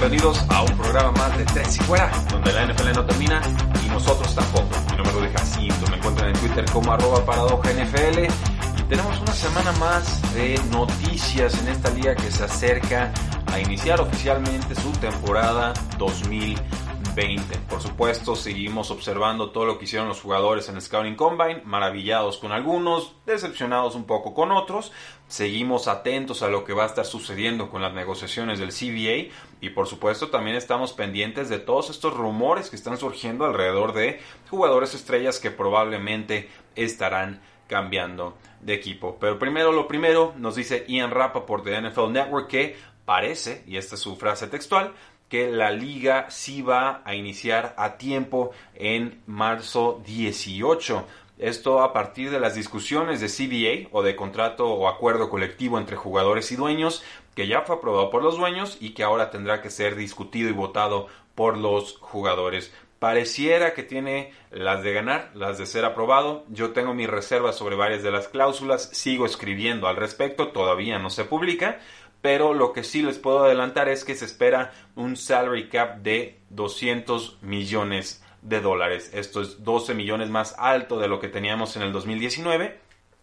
Bienvenidos a un programa más de Tres y Fuera, donde la NFL no termina y nosotros tampoco. Mi nombre es Rudy Jacinto, me encuentran en Twitter como arroba paradoja NFL y tenemos una semana más de noticias en esta liga que se acerca a iniciar oficialmente su temporada 2020. Por supuesto, seguimos observando todo lo que hicieron los jugadores en Scouting Combine, maravillados con algunos, decepcionados un poco con otros. Seguimos atentos a lo que va a estar sucediendo con las negociaciones del CBA y por supuesto también estamos pendientes de todos estos rumores que están surgiendo alrededor de jugadores estrellas que probablemente estarán cambiando de equipo. Pero primero lo primero, nos dice Ian Rappaport de NFL Network que parece, y esta es su frase textual, que la liga sí va a iniciar a tiempo en marzo 18. Esto a partir de las discusiones de CBA o de contrato o acuerdo colectivo entre jugadores y dueños, que ya fue aprobado por los dueños y que ahora tendrá que ser discutido y votado por los jugadores. Pareciera que tiene las de ganar, las de ser aprobado. Yo tengo mis reservas sobre varias de las cláusulas, sigo escribiendo al respecto, todavía no se publica, pero lo que sí les puedo adelantar es que se espera un salary cap de 200 millones de dólares. Esto es 12 millones más alto de lo que teníamos en el 2019.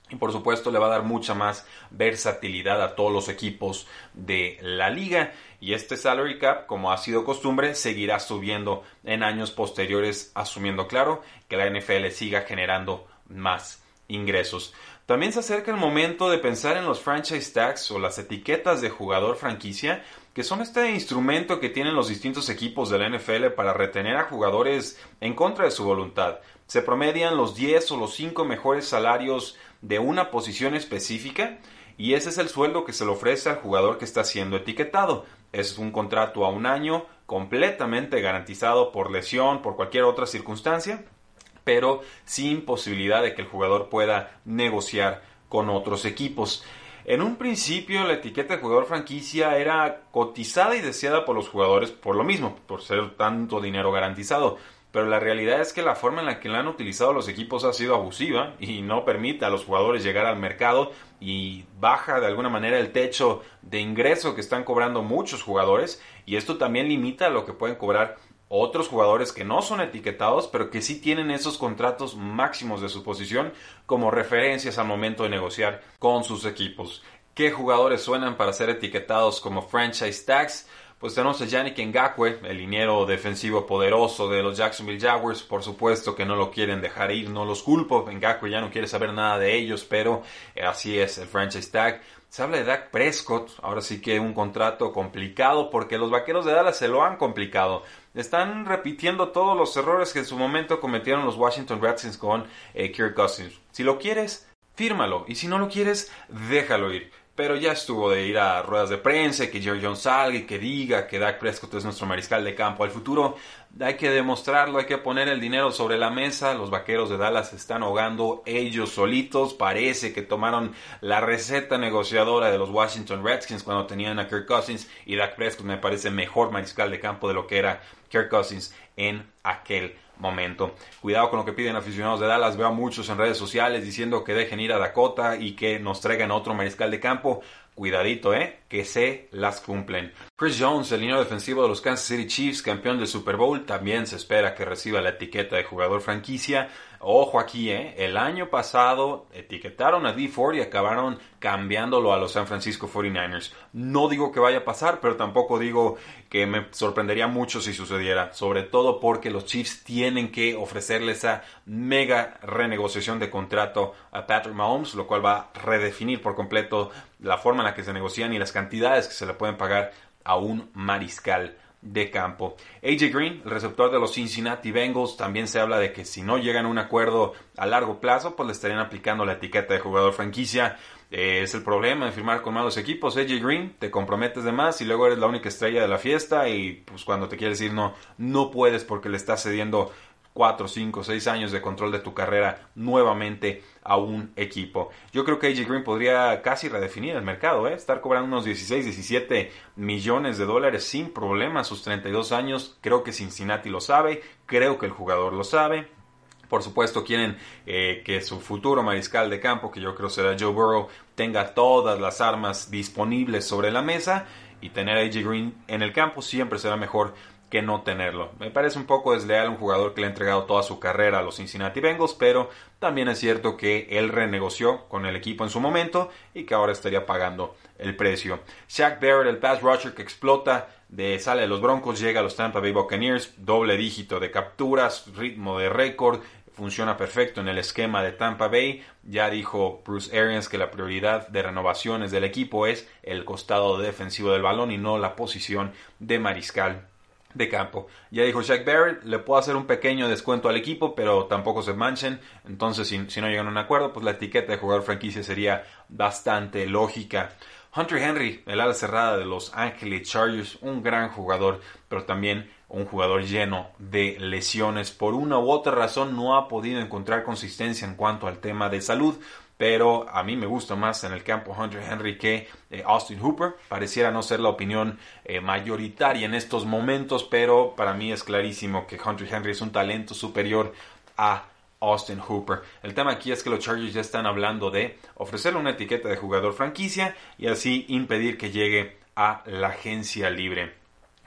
Y por supuesto le va a dar mucha más versatilidad a todos los equipos de la liga. Y este salary cap, como ha sido costumbre, seguirá subiendo en años posteriores, asumiendo claro que la NFL siga generando más ingresos. También se acerca el momento de pensar en los franchise tags o las etiquetas de jugador franquicia, que son este instrumento que tienen los distintos equipos de la NFL para retener a jugadores en contra de su voluntad. Se promedian los 10 o los 5 mejores salarios de una posición específica y ese es el sueldo que se le ofrece al jugador que está siendo etiquetado. Es un contrato a un año completamente garantizado por lesión, por cualquier otra circunstancia pero sin posibilidad de que el jugador pueda negociar con otros equipos. En un principio la etiqueta de jugador franquicia era cotizada y deseada por los jugadores por lo mismo, por ser tanto dinero garantizado. Pero la realidad es que la forma en la que la han utilizado los equipos ha sido abusiva y no permite a los jugadores llegar al mercado y baja de alguna manera el techo de ingreso que están cobrando muchos jugadores y esto también limita lo que pueden cobrar otros jugadores que no son etiquetados, pero que sí tienen esos contratos máximos de su posición como referencias al momento de negociar con sus equipos. ¿Qué jugadores suenan para ser etiquetados como franchise tags? Pues tenemos a Yannick Ngakwe, el liniero defensivo poderoso de los Jacksonville Jaguars. Por supuesto que no lo quieren dejar ir, no los culpo. Ngakwe ya no quiere saber nada de ellos, pero así es el franchise tag. Se habla de Dak Prescott, ahora sí que un contrato complicado porque los vaqueros de Dallas se lo han complicado. Están repitiendo todos los errores que en su momento cometieron los Washington Redskins con eh, Kirk Cousins. Si lo quieres, fírmalo. Y si no lo quieres, déjalo ir pero ya estuvo de ir a ruedas de prensa, que Jerry Jones salga y que diga que Dak Prescott es nuestro mariscal de campo al futuro. Hay que demostrarlo, hay que poner el dinero sobre la mesa. Los vaqueros de Dallas están ahogando ellos solitos. Parece que tomaron la receta negociadora de los Washington Redskins cuando tenían a Kirk Cousins y Dak Prescott me parece mejor mariscal de campo de lo que era Kirk Cousins en aquel momento. Cuidado con lo que piden aficionados de Dallas. Veo a muchos en redes sociales diciendo que dejen ir a Dakota y que nos traigan otro mariscal de campo. Cuidadito, ¿eh? Que se las cumplen. Chris Jones, el línea defensivo de los Kansas City Chiefs, campeón del Super Bowl, también se espera que reciba la etiqueta de jugador franquicia. Ojo aquí, ¿eh? El año pasado etiquetaron a D Ford y acabaron cambiándolo a los San Francisco 49ers. No digo que vaya a pasar, pero tampoco digo que me sorprendería mucho si sucediera. Sobre todo porque los Chiefs tienen que ofrecerle esa mega renegociación de contrato a Patrick Mahomes, lo cual va a redefinir por completo la forma en que se negocian y las cantidades que se le pueden pagar a un mariscal de campo. AJ Green, el receptor de los Cincinnati Bengals, también se habla de que si no llegan a un acuerdo a largo plazo, pues le estarían aplicando la etiqueta de jugador franquicia. Eh, es el problema de firmar con malos equipos. AJ Green, te comprometes de más y luego eres la única estrella de la fiesta y pues cuando te quieres ir no, no puedes porque le estás cediendo 4, 5, 6 años de control de tu carrera nuevamente a un equipo. Yo creo que AJ Green podría casi redefinir el mercado, ¿eh? estar cobrando unos 16, 17 millones de dólares sin problema sus 32 años. Creo que Cincinnati lo sabe, creo que el jugador lo sabe. Por supuesto, quieren eh, que su futuro mariscal de campo, que yo creo será Joe Burrow, tenga todas las armas disponibles sobre la mesa y tener a AJ Green en el campo siempre será mejor que no tenerlo. Me parece un poco desleal un jugador que le ha entregado toda su carrera a los Cincinnati Bengals, pero también es cierto que él renegoció con el equipo en su momento y que ahora estaría pagando el precio. Shaq Barrett, el pass rusher que explota, de, sale de los Broncos, llega a los Tampa Bay Buccaneers, doble dígito de capturas, ritmo de récord, funciona perfecto en el esquema de Tampa Bay. Ya dijo Bruce Arians que la prioridad de renovaciones del equipo es el costado defensivo del balón y no la posición de mariscal de campo. Ya dijo Jack Barrett, le puedo hacer un pequeño descuento al equipo, pero tampoco se manchen. Entonces, si, no llegan a un acuerdo, pues la etiqueta de jugador franquicia sería bastante lógica. Hunter Henry, el ala cerrada de los Angeles Chargers, un gran jugador, pero también un jugador lleno de lesiones. Por una u otra razón no ha podido encontrar consistencia en cuanto al tema de salud pero a mí me gusta más en el campo Hunter Henry que eh, Austin Hooper. Pareciera no ser la opinión eh, mayoritaria en estos momentos, pero para mí es clarísimo que Hunter Henry es un talento superior a Austin Hooper. El tema aquí es que los Chargers ya están hablando de ofrecerle una etiqueta de jugador franquicia y así impedir que llegue a la agencia libre.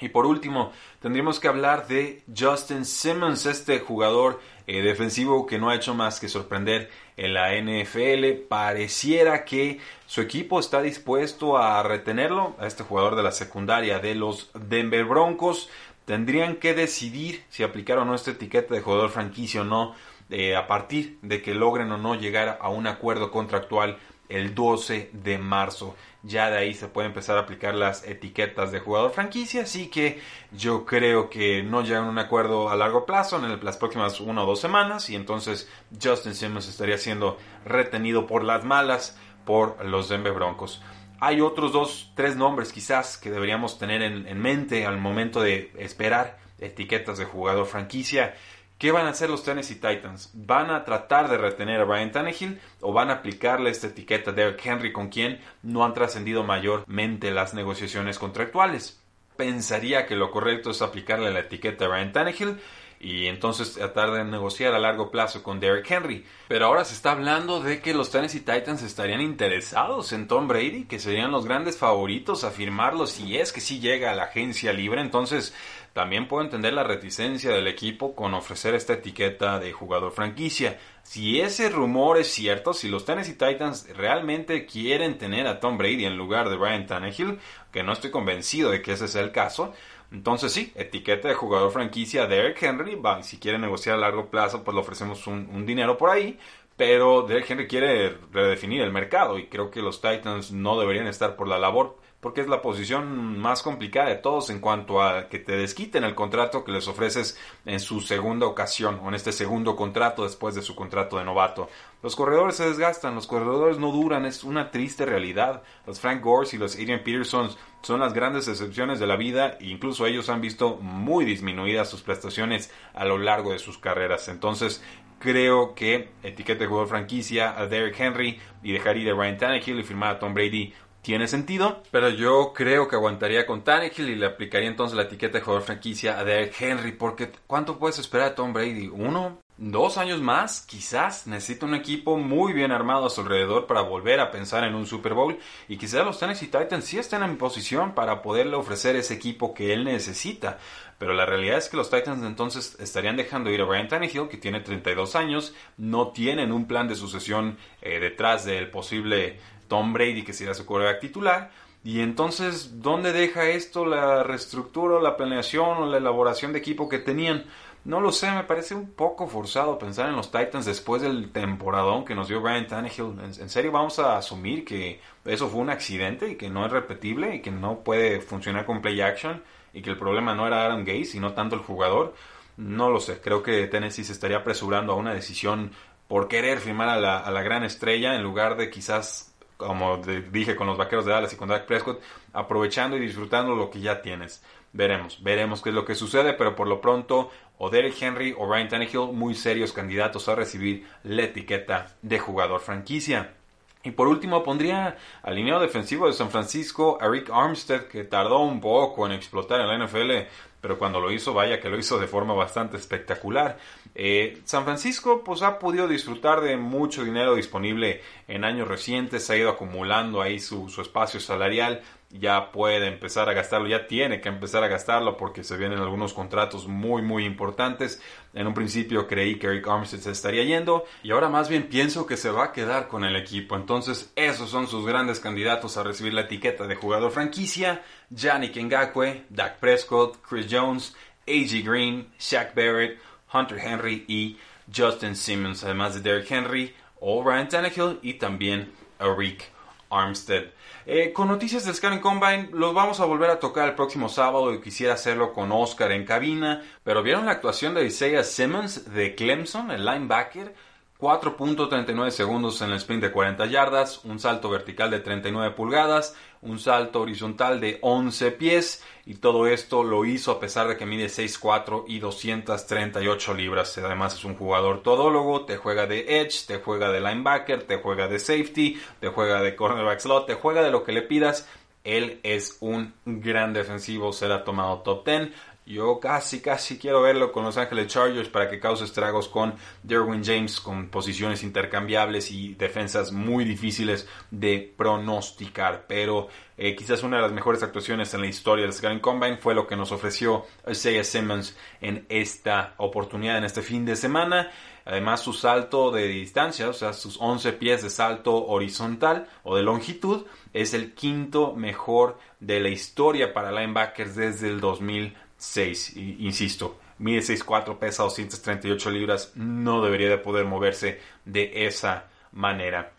Y por último, tendríamos que hablar de Justin Simmons, este jugador eh, defensivo que no ha hecho más que sorprender en la NFL. Pareciera que su equipo está dispuesto a retenerlo, a este jugador de la secundaria de los Denver Broncos. Tendrían que decidir si aplicar o no esta etiqueta de jugador franquicia o no, eh, a partir de que logren o no llegar a un acuerdo contractual el 12 de marzo. Ya de ahí se puede empezar a aplicar las etiquetas de jugador franquicia, así que yo creo que no llegan a un acuerdo a largo plazo en las próximas una o dos semanas y entonces Justin Simmons estaría siendo retenido por las malas por los Denver Broncos. Hay otros dos, tres nombres quizás que deberíamos tener en, en mente al momento de esperar etiquetas de jugador franquicia. ¿Qué van a hacer los Tennessee Titans? ¿Van a tratar de retener a Brian Tannehill o van a aplicarle esta etiqueta de Derrick Henry con quien no han trascendido mayormente las negociaciones contractuales? Pensaría que lo correcto es aplicarle la etiqueta a Brian Tannehill y entonces tratar de negociar a largo plazo con Derrick Henry. Pero ahora se está hablando de que los Tennessee Titans estarían interesados en Tom Brady, que serían los grandes favoritos a firmarlo si es que sí llega a la agencia libre. Entonces también puedo entender la reticencia del equipo con ofrecer esta etiqueta de jugador franquicia. Si ese rumor es cierto, si los Tennessee Titans realmente quieren tener a Tom Brady en lugar de Brian Tannehill, que no estoy convencido de que ese sea el caso, entonces sí, etiqueta de jugador franquicia Derek Henry, va, si quiere negociar a largo plazo, pues le ofrecemos un, un dinero por ahí, pero Derek Henry quiere redefinir el mercado y creo que los Titans no deberían estar por la labor porque es la posición más complicada de todos en cuanto a que te desquiten el contrato que les ofreces en su segunda ocasión o en este segundo contrato después de su contrato de novato. Los corredores se desgastan, los corredores no duran, es una triste realidad. Los Frank Gores y los Adrian Peterson son las grandes excepciones de la vida e incluso ellos han visto muy disminuidas sus prestaciones a lo largo de sus carreras. Entonces, creo que etiquete de jugador franquicia a Derrick Henry y dejar ir a Ryan Tannehill y firmar a Tom Brady tiene sentido, pero yo creo que aguantaría con Tannehill y le aplicaría entonces la etiqueta de jugador franquicia a Derek Henry, porque ¿cuánto puedes esperar de Tom Brady? ¿Uno? dos años más, quizás necesita un equipo muy bien armado a su alrededor para volver a pensar en un Super Bowl y quizás los Tennessee Titans sí estén en posición para poderle ofrecer ese equipo que él necesita. Pero la realidad es que los Titans entonces estarían dejando ir a Brian Tannehill, que tiene 32 años, no tienen un plan de sucesión eh, detrás del posible Tom Brady, que sería su quarterback titular. Y entonces, ¿dónde deja esto la reestructura, la planeación o la elaboración de equipo que tenían? No lo sé, me parece un poco forzado pensar en los Titans después del temporadón que nos dio Brian Tannehill. ¿En, serio vamos a asumir que eso fue un accidente y que no es repetible y que no puede funcionar con play action y que el problema no era Adam Gase y no tanto el jugador? No lo sé, creo que Tennessee se estaría apresurando a una decisión por querer firmar a la gran estrella en lugar de quizás, como dije con los Vaqueros de Dallas y con Dak Prescott, aprovechando y disfrutando lo que ya tienes. Veremos, veremos qué es lo que sucede, pero por lo pronto o Derek Henry o Ryan Tannehill muy serios candidatos a recibir la etiqueta de jugador franquicia. Y por último pondría al defensivo de San Francisco a Rick Armstead que tardó un poco en explotar en la NFL pero cuando lo hizo, vaya que lo hizo de forma bastante espectacular. Eh, San Francisco pues ha podido disfrutar de mucho dinero disponible en años recientes, ha ido acumulando ahí su, su espacio salarial, ya puede empezar a gastarlo, ya tiene que empezar a gastarlo porque se vienen algunos contratos muy muy importantes. En un principio creí que Eric Armstead se estaría yendo y ahora más bien pienso que se va a quedar con el equipo. Entonces esos son sus grandes candidatos a recibir la etiqueta de jugador franquicia. Yannick Ngakwe, Dak Prescott, Chris Jones, A.G. Green, Shaq Barrett, Hunter Henry y Justin Simmons, además de Derrick Henry, o Tannehill y también Eric Armstead. Eh, con noticias del Scanning Combine, los vamos a volver a tocar el próximo sábado y quisiera hacerlo con Oscar en cabina, pero ¿vieron la actuación de Isaiah Simmons de Clemson, el linebacker? 4.39 segundos en el sprint de 40 yardas, un salto vertical de 39 pulgadas, un salto horizontal de 11 pies y todo esto lo hizo a pesar de que mide 6'4 y 238 libras. Además es un jugador todólogo, te juega de edge, te juega de linebacker, te juega de safety, te juega de cornerback slot, te juega de lo que le pidas. Él es un gran defensivo, será tomado top 10. Yo casi, casi quiero verlo con Los Ángeles Chargers para que cause estragos con Derwin James, con posiciones intercambiables y defensas muy difíciles de pronosticar. Pero eh, quizás una de las mejores actuaciones en la historia del Scouting Combine fue lo que nos ofreció Isaiah Simmons en esta oportunidad, en este fin de semana. Además, su salto de distancia, o sea, sus 11 pies de salto horizontal o de longitud, es el quinto mejor de la historia para linebackers desde el 2000 6, insisto, mide 6'4, pesa 238 libras, no debería de poder moverse de esa manera.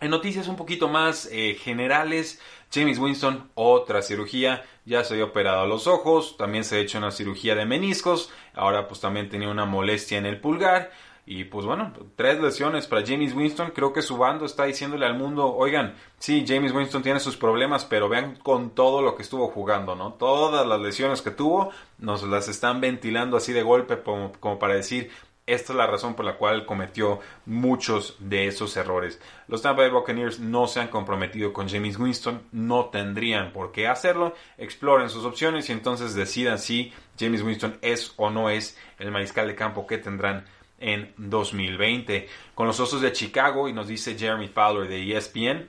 En noticias un poquito más eh, generales, James Winston, otra cirugía, ya se había operado a los ojos, también se ha hecho una cirugía de meniscos, ahora pues también tenía una molestia en el pulgar, y pues bueno, tres lesiones para James Winston. Creo que su bando está diciéndole al mundo, oigan, sí, James Winston tiene sus problemas, pero vean con todo lo que estuvo jugando, ¿no? Todas las lesiones que tuvo nos las están ventilando así de golpe como, para decir, esta es la razón por la cual cometió muchos de esos errores. Los Tampa Bay Buccaneers no se han comprometido con James Winston, no tendrían por qué hacerlo. Exploren sus opciones y entonces decidan si James Winston es o no es el mariscal de campo que tendrán en 2020. Con los Osos de Chicago, y nos dice Jeremy Fowler de ESPN,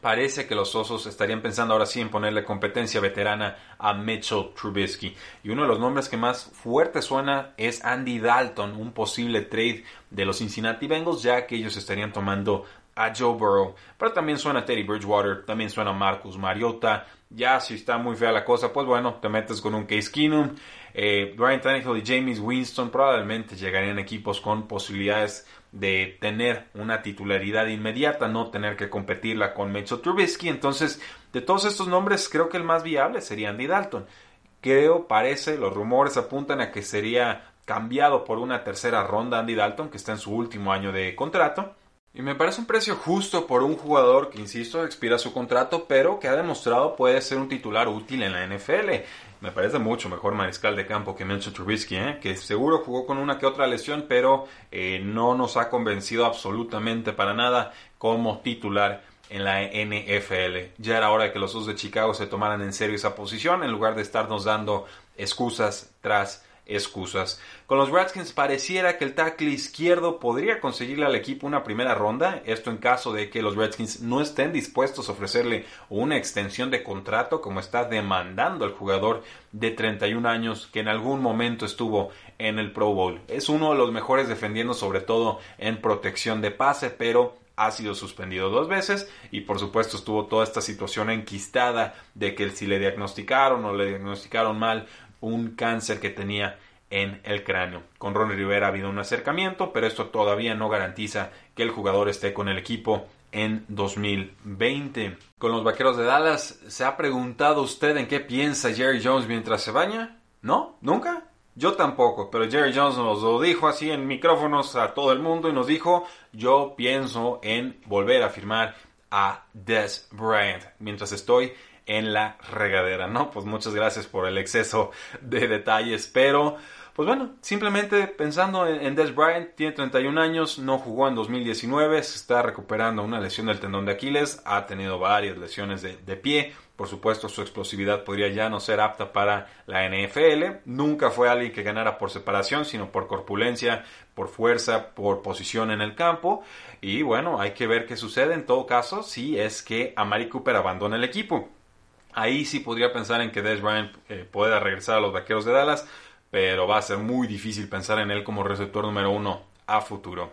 parece que los Osos estarían pensando ahora sí en ponerle competencia veterana a Mitchell Trubisky. Y uno de los nombres que más fuerte suena es Andy Dalton, un posible trade de los Cincinnati Bengals, ya que ellos estarían tomando a Joe Burrow. Pero también suena Teddy Bridgewater, también suena Marcus Mariota. Ya si está muy fea la cosa, pues bueno, te metes con un Case Keenum. Eh, Brian Tannehill y James Winston probablemente llegarían equipos con posibilidades de tener una titularidad inmediata, no tener que competirla con Mitchell Trubisky. Entonces, de todos estos nombres, creo que el más viable sería Andy Dalton. Creo, parece, los rumores apuntan a que sería cambiado por una tercera ronda Andy Dalton, que está en su último año de contrato. Y me parece un precio justo por un jugador que, insisto, expira su contrato, pero que ha demostrado puede ser un titular útil en la NFL. Me parece mucho mejor mariscal de campo que Mitchell Trubisky, ¿eh? que seguro jugó con una que otra lesión, pero eh, no nos ha convencido absolutamente para nada como titular en la NFL. Ya era hora de que los dos de Chicago se tomaran en serio esa posición en lugar de estarnos dando excusas tras excusas. Con los Redskins pareciera que el tackle izquierdo podría conseguirle al equipo una primera ronda, esto en caso de que los Redskins no estén dispuestos a ofrecerle una extensión de contrato como está demandando el jugador de 31 años que en algún momento estuvo en el Pro Bowl. Es uno de los mejores defendiendo sobre todo en protección de pase, pero ha sido suspendido dos veces y por supuesto estuvo toda esta situación enquistada de que si le diagnosticaron o le diagnosticaron mal un cáncer que tenía en el cráneo. Con Ron Rivera ha habido un acercamiento, pero esto todavía no garantiza que el jugador esté con el equipo en 2020. Con los Vaqueros de Dallas, ¿se ha preguntado usted en qué piensa Jerry Jones mientras se baña? ¿No? ¿Nunca? Yo tampoco, pero Jerry Jones nos lo dijo así en micrófonos a todo el mundo y nos dijo, yo pienso en volver a firmar a Des Bryant mientras estoy en la regadera, ¿no? Pues muchas gracias por el exceso de detalles, pero pues bueno, simplemente pensando en, Des Bryant, tiene 31 años, no jugó en 2019, se está recuperando una lesión del tendón de Aquiles, ha tenido varias lesiones de, pie, por supuesto su explosividad podría ya no ser apta para la NFL, nunca fue alguien que ganara por separación, sino por corpulencia, por fuerza, por posición en el campo, y bueno, hay que ver qué sucede en todo caso si es que Amari Cooper abandona el equipo. Ahí sí podría pensar en que Des Bryant eh, pueda regresar a los Vaqueros de Dallas, pero va a ser muy difícil pensar en él como receptor número uno a futuro.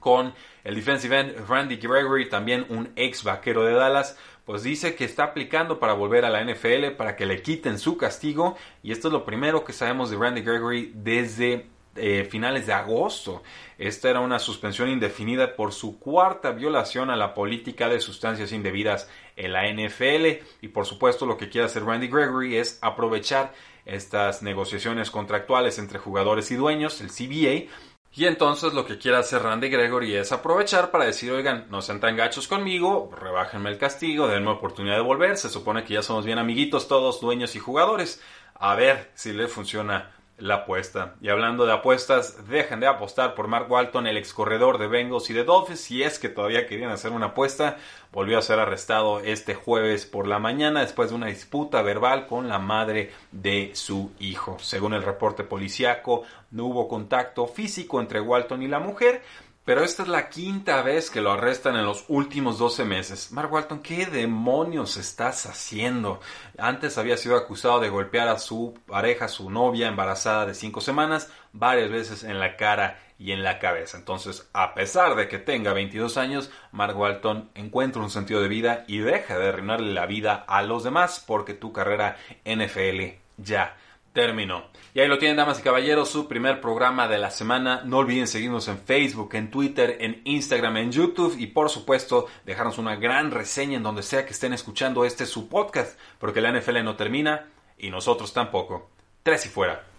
Con el defensive end Randy Gregory, también un ex vaquero de Dallas, pues dice que está aplicando para volver a la NFL para que le quiten su castigo. Y esto es lo primero que sabemos de Randy Gregory desde eh, finales de agosto. Esta era una suspensión indefinida por su cuarta violación a la política de sustancias indebidas en la NFL. Y por supuesto lo que quiere hacer Randy Gregory es aprovechar estas negociaciones contractuales entre jugadores y dueños, el CBA, y entonces lo que quiere hacer Randy Gregory es aprovechar para decir, oigan, no sean tan gachos conmigo, rebájenme el castigo, denme oportunidad de volver, se supone que ya somos bien amiguitos todos, dueños y jugadores, a ver si le funciona la apuesta. Y hablando de apuestas, dejen de apostar por Mark Walton, el ex corredor de Bengals y de Dolphins, si es que todavía querían hacer una apuesta. Volvió a ser arrestado este jueves por la mañana después de una disputa verbal con la madre de su hijo. Según el reporte policiaco, no hubo contacto físico entre Walton y la mujer, pero esta es la quinta vez que lo arrestan en los últimos 12 meses. Mark Walton, ¿qué demonios estás haciendo? Antes había sido acusado de golpear a su pareja, su novia embarazada de 5 semanas, varias veces en la cara y en la cabeza. Entonces, a pesar de que tenga 22 años, Mark Walton encuentra un sentido de vida y deja de arruinarle la vida a los demás porque tu carrera NFL ya terminó. Y ahí lo tienen, damas y caballeros, su primer programa de la semana. No olviden seguirnos en Facebook, en Twitter, en Instagram, en YouTube y por supuesto dejarnos una gran reseña en donde sea que estén escuchando este su podcast, porque la NFL no termina y nosotros tampoco. Tres y fuera.